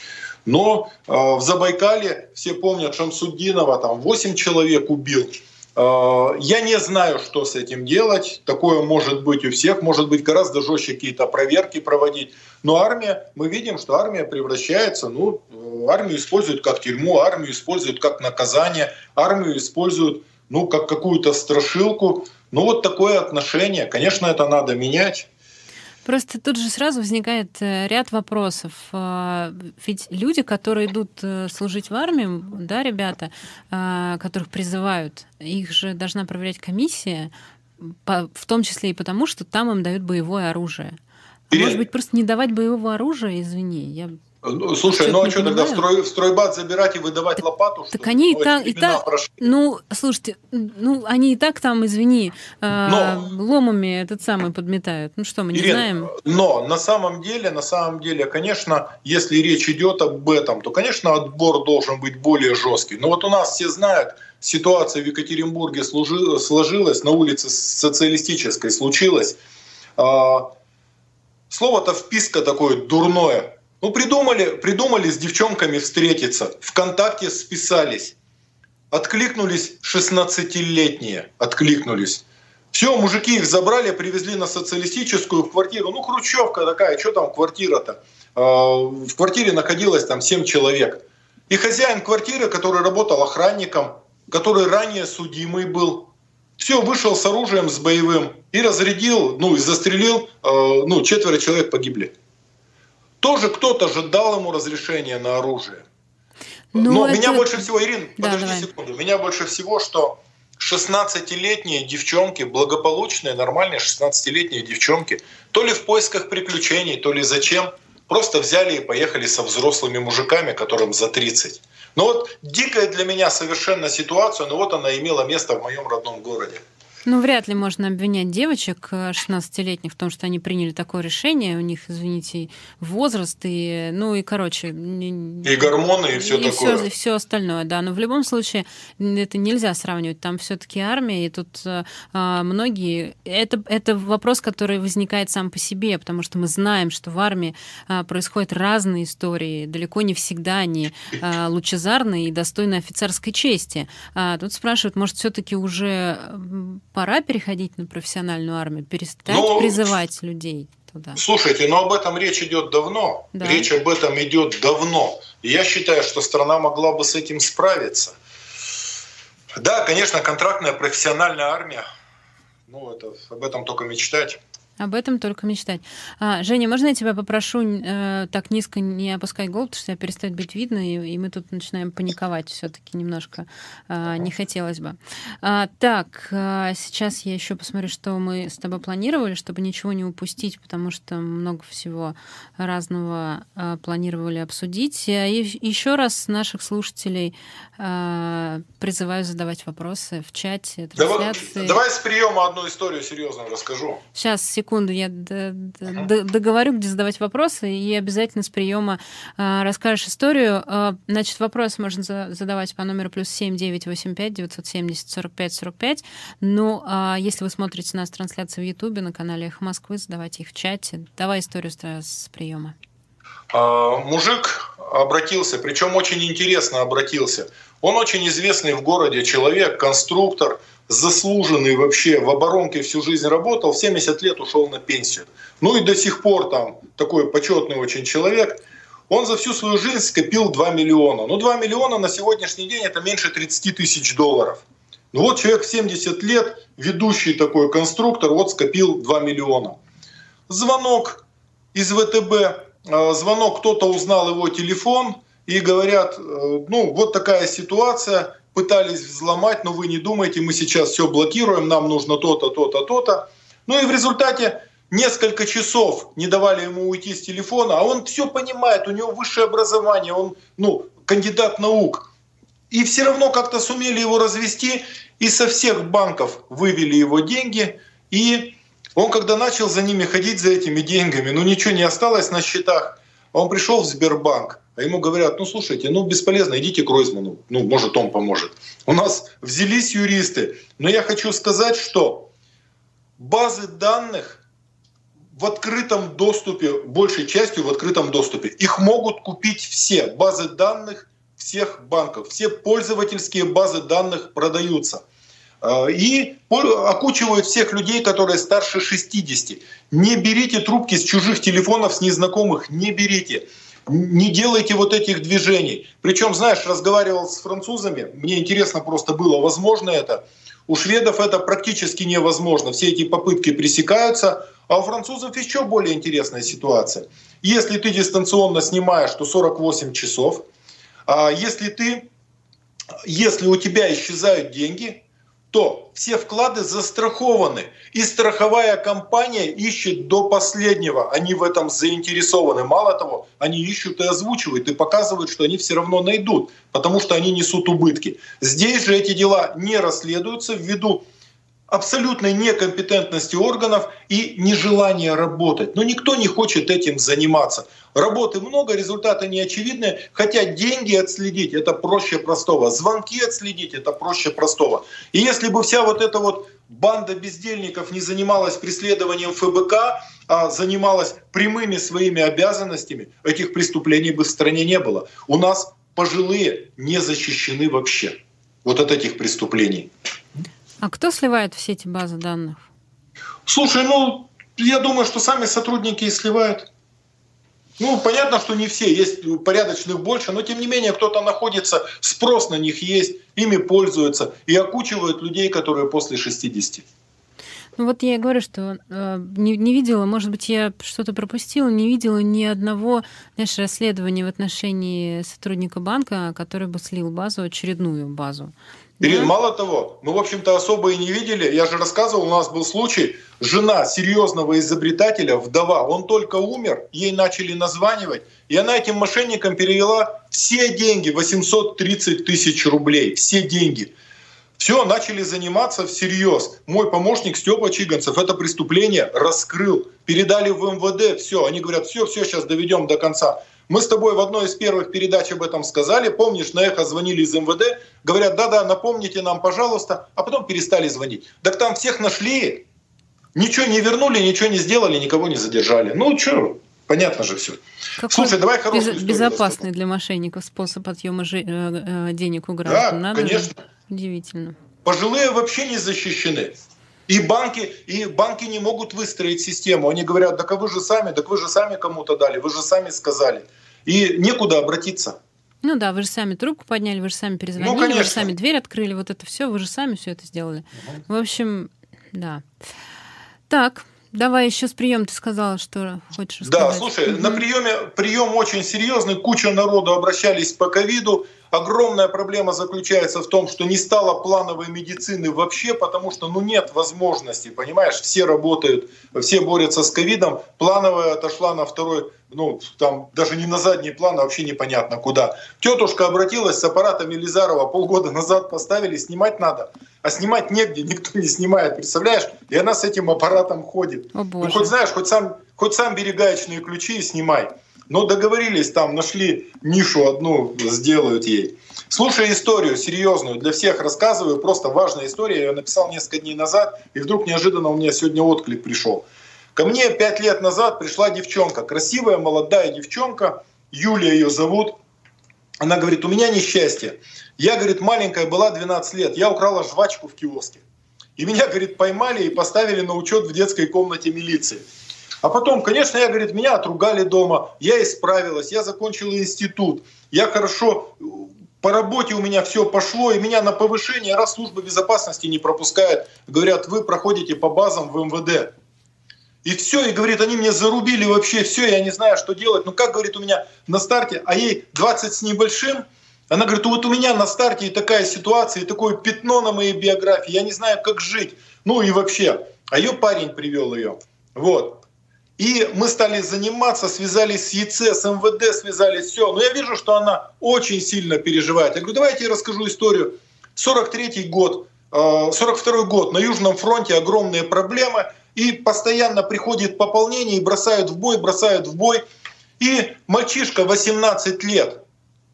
Но э, в Забайкале, все помнят, Шамсуддинова там 8 человек убил. Э, я не знаю, что с этим делать. Такое может быть у всех. Может быть гораздо жестче какие-то проверки проводить. Но армия, мы видим, что армия превращается, ну, армию используют как тюрьму, армию используют как наказание, армию используют, ну, как какую-то страшилку. Ну, вот такое отношение. Конечно, это надо менять. Просто тут же сразу возникает э, ряд вопросов. А, ведь люди, которые идут э, служить в армию, да, ребята, а, которых призывают, их же должна проверять комиссия, в том числе и потому, что там им дают боевое оружие. А может быть, просто не давать боевого оружия, извини, я ну, слушай, ну а что тогда в, строй, в стройбат забирать и выдавать так, лопату? Так они и, та, и так, ну, слушайте, ну они и так там, извини, э, но, ломами этот самый подметают. Ну что, мы не Ирина, знаем? Но на самом деле, на самом деле, конечно, если речь идет об этом, то, конечно, отбор должен быть более жесткий. Но вот у нас все знают, ситуация в Екатеринбурге служи, сложилась, на улице социалистической случилась. А, слово-то вписка такое дурное ну, придумали, придумали с девчонками встретиться, ВКонтакте списались. Откликнулись 16-летние, откликнулись. Все, мужики их забрали, привезли на социалистическую квартиру. Ну, хрущевка такая, что там квартира-то? А, в квартире находилось там 7 человек. И хозяин квартиры, который работал охранником, который ранее судимый был, все, вышел с оружием, с боевым и разрядил, ну и застрелил, а, ну, четверо человек погибли. Тоже кто-то же дал ему разрешение на оружие. Ну, Но это... меня больше всего, Ирин, да, подожди давай. секунду, меня больше всего, что 16-летние девчонки, благополучные, нормальные 16-летние девчонки, то ли в поисках приключений, то ли зачем, просто взяли и поехали со взрослыми мужиками, которым за 30. Ну вот дикая для меня совершенно ситуация, но вот она имела место в моем родном городе. Ну, вряд ли можно обвинять девочек 16-летних в том, что они приняли такое решение. У них, извините, возраст и, ну и, короче... И гормоны, и все и такое. Все, все остальное, да. Но в любом случае это нельзя сравнивать. Там все-таки армия, и тут а, многие... Это, это вопрос, который возникает сам по себе, потому что мы знаем, что в армии а, происходят разные истории. Далеко не всегда они а, лучезарные и достойны офицерской чести. А, тут спрашивают, может, все-таки уже пора переходить на профессиональную армию, перестать ну, призывать людей туда? Слушайте, но об этом речь идет давно. Да. Речь об этом идет давно. И я считаю, что страна могла бы с этим справиться. Да, конечно, контрактная профессиональная армия. Ну, это об этом только мечтать. Об этом только мечтать. А, Женя, можно я тебя попрошу э, так низко не опускать голову, потому что тебя перестает быть видно, и, и мы тут начинаем паниковать все-таки немножко. Э, не хотелось бы. А, так, э, сейчас я еще посмотрю, что мы с тобой планировали, чтобы ничего не упустить, потому что много всего разного э, планировали обсудить. И еще раз наших слушателей э, призываю задавать вопросы в чате, трансляции. Давай, давай с приема одну историю серьезную расскажу. Сейчас, секунду секунду, я договорю, где задавать вопросы, и обязательно с приема а, расскажешь историю. А, значит, вопрос можно задавать по номеру плюс 7 985 970 45 45. Ну, а если вы смотрите нас трансляции в Ютубе на канале Эхо Москвы, задавайте их в чате. Давай историю с приема. Мужик обратился, причем очень интересно обратился. Он очень известный в городе человек, конструктор, заслуженный вообще, в оборонке всю жизнь работал, в 70 лет ушел на пенсию. Ну и до сих пор там такой почетный очень человек. Он за всю свою жизнь скопил 2 миллиона. Ну 2 миллиона на сегодняшний день это меньше 30 тысяч долларов. Ну вот человек в 70 лет, ведущий такой конструктор, вот скопил 2 миллиона. Звонок из ВТБ, э, звонок, кто-то узнал его телефон и говорят, э, ну вот такая ситуация, пытались взломать, но вы не думайте, мы сейчас все блокируем, нам нужно то-то, то-то, то-то. Ну и в результате несколько часов не давали ему уйти с телефона, а он все понимает, у него высшее образование, он ну, кандидат наук. И все равно как-то сумели его развести, и со всех банков вывели его деньги, и он когда начал за ними ходить, за этими деньгами, ну ничего не осталось на счетах, он пришел в Сбербанк, а ему говорят, ну слушайте, ну бесполезно, идите к Ройзману, ну может он поможет. У нас взялись юристы, но я хочу сказать, что базы данных в открытом доступе, большей частью в открытом доступе, их могут купить все базы данных всех банков, все пользовательские базы данных продаются. А, и окучивают всех людей, которые старше 60. Не берите трубки с чужих телефонов, с незнакомых, не берите не делайте вот этих движений. Причем, знаешь, разговаривал с французами, мне интересно просто было, возможно это. У шведов это практически невозможно. Все эти попытки пресекаются. А у французов еще более интересная ситуация. Если ты дистанционно снимаешь, то 48 часов. А если ты, если у тебя исчезают деньги, то все вклады застрахованы. И страховая компания ищет до последнего. Они в этом заинтересованы. Мало того, они ищут и озвучивают, и показывают, что они все равно найдут, потому что они несут убытки. Здесь же эти дела не расследуются ввиду абсолютной некомпетентности органов и нежелания работать. Но никто не хочет этим заниматься. Работы много, результаты не очевидны, хотя деньги отследить это проще простого, звонки отследить это проще простого. И если бы вся вот эта вот банда бездельников не занималась преследованием ФБК, а занималась прямыми своими обязанностями, этих преступлений бы в стране не было. У нас пожилые не защищены вообще вот от этих преступлений. А кто сливает все эти базы данных? Слушай, ну, я думаю, что сами сотрудники и сливают. Ну, понятно, что не все, есть порядочных больше, но тем не менее кто-то находится, спрос на них есть, ими пользуются и окучивают людей, которые после 60. Ну вот я и говорю, что э, не, не видела, может быть, я что-то пропустила, не видела ни одного знаешь, расследования в отношении сотрудника банка, который бы слил базу, очередную базу. Ирина, да. мало того, мы, в общем-то, особо и не видели. Я же рассказывал, у нас был случай, жена серьезного изобретателя, вдова, он только умер, ей начали названивать, и она этим мошенникам перевела все деньги, 830 тысяч рублей, все деньги. Все, начали заниматься всерьез. Мой помощник Степа Чиганцев это преступление раскрыл. Передали в МВД, все. Они говорят, все, все, сейчас доведем до конца. Мы с тобой в одной из первых передач об этом сказали. Помнишь, на эхо звонили из МВД, говорят, да-да, напомните нам, пожалуйста, а потом перестали звонить. Так там всех нашли, ничего не вернули, ничего не сделали, никого не задержали. Ну что, понятно же все. Какой Слушай, давай хорошую без, Безопасный для мошенников способ отъема жи- э, э, денег у граждан. Да, Надо конечно. Же? Удивительно. Пожилые вообще не защищены. И банки, и банки не могут выстроить систему. Они говорят, так а вы же сами, так вы же сами кому-то дали, вы же сами сказали. И некуда обратиться. Ну да, вы же сами трубку подняли, вы же сами перезвонили, ну, вы же сами дверь открыли, вот это все, вы же сами все это сделали. Угу. В общем, да. Так, Давай еще с прием ты сказала, что хочешь. Да, слушай, угу. на приеме прием очень серьезный, куча народу обращались по ковиду. Огромная проблема заключается в том, что не стало плановой медицины вообще, потому что ну, нет возможности, понимаешь, все работают, все борются с ковидом, плановая отошла на второй, ну, там даже не на задний план, а вообще непонятно куда. Тетушка обратилась с аппаратом Елизарова, полгода назад поставили, снимать надо, а снимать негде, никто не снимает, представляешь? И она с этим аппаратом ходит. О, ну, хоть знаешь, хоть сам, хоть сам бери гаечные ключи и снимай. Но договорились там, нашли нишу одну, сделают ей. Слушай историю серьезную, для всех рассказываю, просто важная история, я ее написал несколько дней назад, и вдруг неожиданно у меня сегодня отклик пришел. Ко мне пять лет назад пришла девчонка, красивая, молодая девчонка, Юлия ее зовут. Она говорит, у меня несчастье. Я, говорит, маленькая была 12 лет, я украла жвачку в киоске. И меня, говорит, поймали и поставили на учет в детской комнате милиции. А потом, конечно, я, говорит, меня отругали дома, я исправилась, я закончила институт, я хорошо по работе у меня все пошло, и меня на повышение, раз служба безопасности не пропускает, говорят, вы проходите по базам в МВД. И все, и говорит, они мне зарубили вообще все, я не знаю, что делать. Ну как, говорит, у меня на старте, а ей 20 с небольшим, она говорит, вот у меня на старте и такая ситуация, и такое пятно на моей биографии, я не знаю, как жить. Ну и вообще. А ее парень привел ее. Вот. И мы стали заниматься, связались с ЕЦ, с МВД, связались, все. Но я вижу, что она очень сильно переживает. Я говорю, давайте я расскажу историю. 43-й год, 42-й э, год, на Южном фронте огромные проблемы, и постоянно приходит пополнение, и бросают в бой, бросают в бой. И мальчишка 18 лет,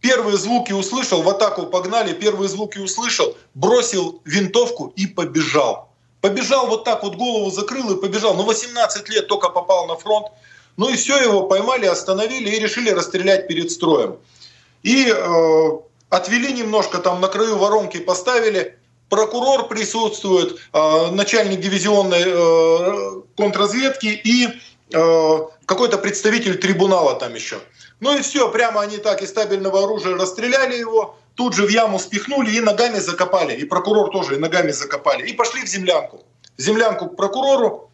первые звуки услышал, в атаку погнали, первые звуки услышал, бросил винтовку и побежал. Побежал вот так вот, голову закрыл и побежал. Ну, 18 лет только попал на фронт. Ну и все, его поймали, остановили и решили расстрелять перед строем. И э, отвели немножко, там на краю воронки поставили. Прокурор присутствует, э, начальник дивизионной э, контрразведки и э, какой-то представитель трибунала там еще. Ну и все, прямо они так из стабильного оружия расстреляли его, тут же в яму спихнули и ногами закопали. И прокурор тоже и ногами закопали. И пошли в землянку. В землянку к прокурору.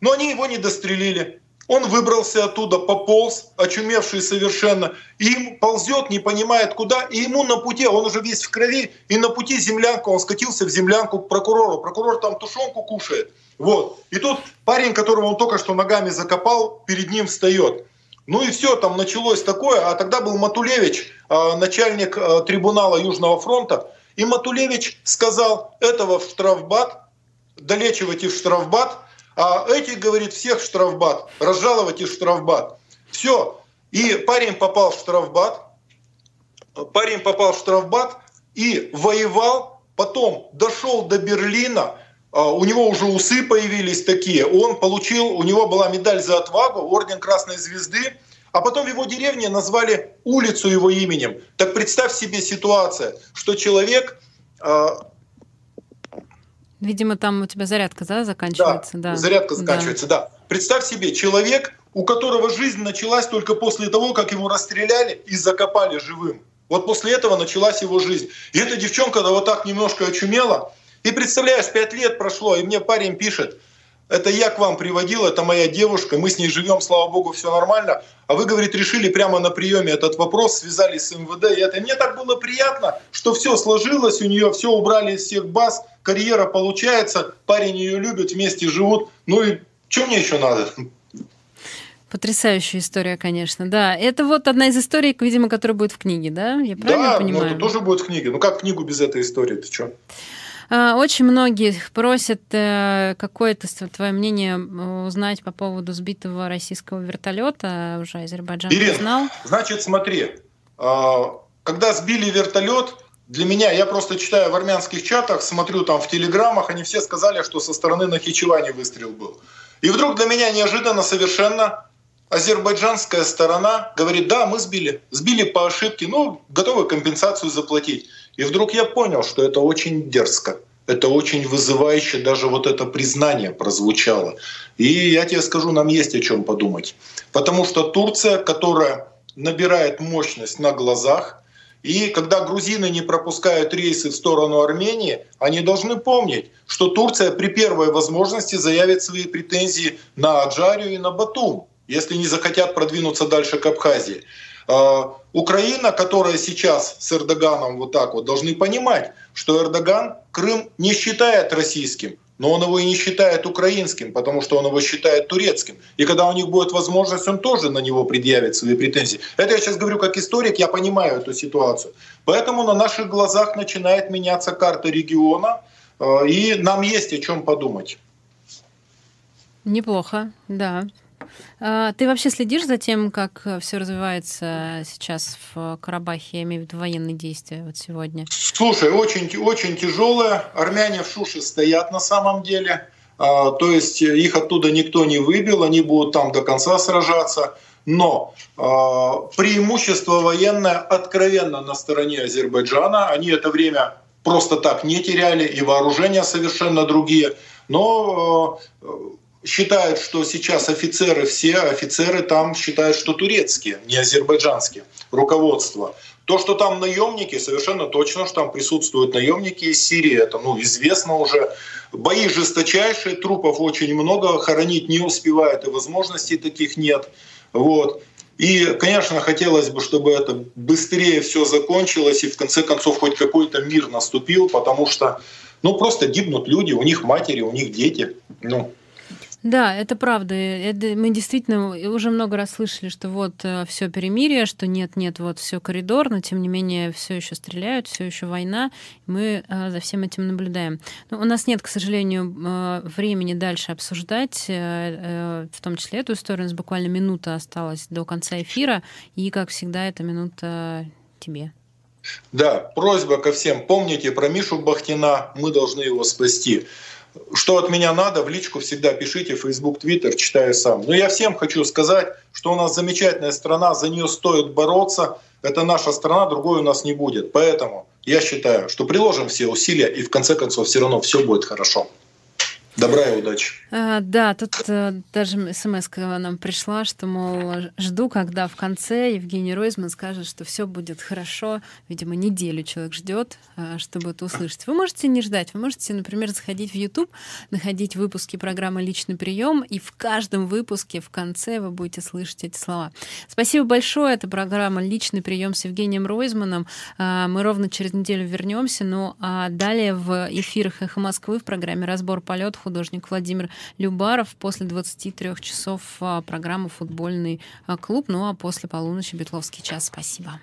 Но они его не дострелили. Он выбрался оттуда, пополз, очумевший совершенно, и им ползет, не понимает куда, и ему на пути, он уже весь в крови, и на пути землянку, он скатился в землянку к прокурору. Прокурор там тушенку кушает. Вот. И тут парень, которого он только что ногами закопал, перед ним встает. Ну и все, там началось такое. А тогда был Матулевич, а, начальник а, трибунала Южного фронта. И Матулевич сказал, этого в штрафбат, долечивайте в штрафбат, а эти, говорит, всех в штрафбат, разжаловайте в штрафбат. Все. И парень попал в штрафбат, парень попал в штрафбат и воевал, потом дошел до Берлина, у него уже усы появились такие, он получил, у него была медаль за отвагу, орден Красной Звезды, а потом в его деревне назвали улицу его именем. Так представь себе ситуация, что человек... А, Видимо, там у тебя зарядка да, заканчивается. Да, да. зарядка заканчивается, да. да. Представь себе, человек, у которого жизнь началась только после того, как его расстреляли и закопали живым. Вот после этого началась его жизнь. И эта девчонка да, вот так немножко очумела, и представляешь, пять лет прошло, и мне парень пишет, это я к вам приводил, это моя девушка, мы с ней живем, слава богу, все нормально. А вы, говорит, решили прямо на приеме этот вопрос, связались с МВД. И это мне так было приятно, что все сложилось у нее, все убрали из всех баз, карьера получается, парень ее любит, вместе живут. Ну и что мне еще надо? Потрясающая история, конечно, да. Это вот одна из историй, видимо, которая будет в книге, да? Я правильно да, понимаю? Да, это тоже будет в книге. Ну как книгу без этой истории, ты что? А, очень многие просят э, какое-то твое мнение узнать по поводу сбитого российского вертолета. Уже Азербайджан Ирина, знал. Значит, смотри, а, когда сбили вертолет, для меня, я просто читаю в армянских чатах, смотрю там в телеграммах, они все сказали, что со стороны Нахичевани выстрел был. И вдруг для меня неожиданно совершенно азербайджанская сторона говорит, да, мы сбили, сбили по ошибке, ну, готовы компенсацию заплатить. И вдруг я понял, что это очень дерзко. Это очень вызывающе, даже вот это признание прозвучало. И я тебе скажу, нам есть о чем подумать. Потому что Турция, которая набирает мощность на глазах, и когда грузины не пропускают рейсы в сторону Армении, они должны помнить, что Турция при первой возможности заявит свои претензии на Аджарию и на Батум, если не захотят продвинуться дальше к Абхазии. А, Украина, которая сейчас с Эрдоганом вот так вот, должны понимать, что Эрдоган Крым не считает российским, но он его и не считает украинским, потому что он его считает турецким. И когда у них будет возможность, он тоже на него предъявит свои претензии. Это я сейчас говорю как историк, я понимаю эту ситуацию. Поэтому на наших глазах начинает меняться карта региона, э, и нам есть о чем подумать. Неплохо, да. А, ты вообще следишь за тем, как э, все развивается сейчас в Карабахе, я имею в виду военные действия вот сегодня? Слушай, очень, очень тяжелое. Армяне в Шуше стоят на самом деле. А, то есть их оттуда никто не выбил, они будут там до конца сражаться. Но э, преимущество военное откровенно на стороне Азербайджана. Они это время просто так не теряли, и вооружения совершенно другие. Но э, считают, что сейчас офицеры, все офицеры там считают, что турецкие, не азербайджанские, руководство. То, что там наемники, совершенно точно, что там присутствуют наемники из Сирии, это ну, известно уже. Бои жесточайшие, трупов очень много, хоронить не успевают, и возможностей таких нет. Вот. И, конечно, хотелось бы, чтобы это быстрее все закончилось, и в конце концов хоть какой-то мир наступил, потому что ну, просто гибнут люди, у них матери, у них дети. Ну, да, это правда. Это, мы действительно уже много раз слышали, что вот э, все перемирие, что нет, нет, вот все коридор, но тем не менее все еще стреляют, все еще война. Мы э, за всем этим наблюдаем. Но у нас нет, к сожалению, э, времени дальше обсуждать, в том числе эту историю. У нас буквально минута осталась до конца эфира, и, как всегда, эта минута тебе. Да, просьба ко всем. Помните про Мишу Бахтина, мы должны его спасти. Что от меня надо, в личку всегда пишите, Facebook, Twitter, читаю сам. Но я всем хочу сказать, что у нас замечательная страна, за нее стоит бороться. Это наша страна, другой у нас не будет. Поэтому я считаю, что приложим все усилия, и в конце концов все равно все будет хорошо. Добра и удачи. А, да, тут а, даже смс нам пришла, что, мол, жду, когда в конце Евгений Ройзман скажет, что все будет хорошо. Видимо, неделю человек ждет, а, чтобы это услышать. Вы можете не ждать. Вы можете, например, заходить в YouTube, находить выпуски программы «Личный прием», и в каждом выпуске в конце вы будете слышать эти слова. Спасибо большое. Это программа «Личный прием» с Евгением Ройзманом. А, мы ровно через неделю вернемся. Ну а далее в эфирах «Эхо Москвы» в программе «Разбор полет» художник Владимир Любаров. После 23 часов а, программа «Футбольный а, клуб». Ну а после полуночи «Бетловский час». Спасибо.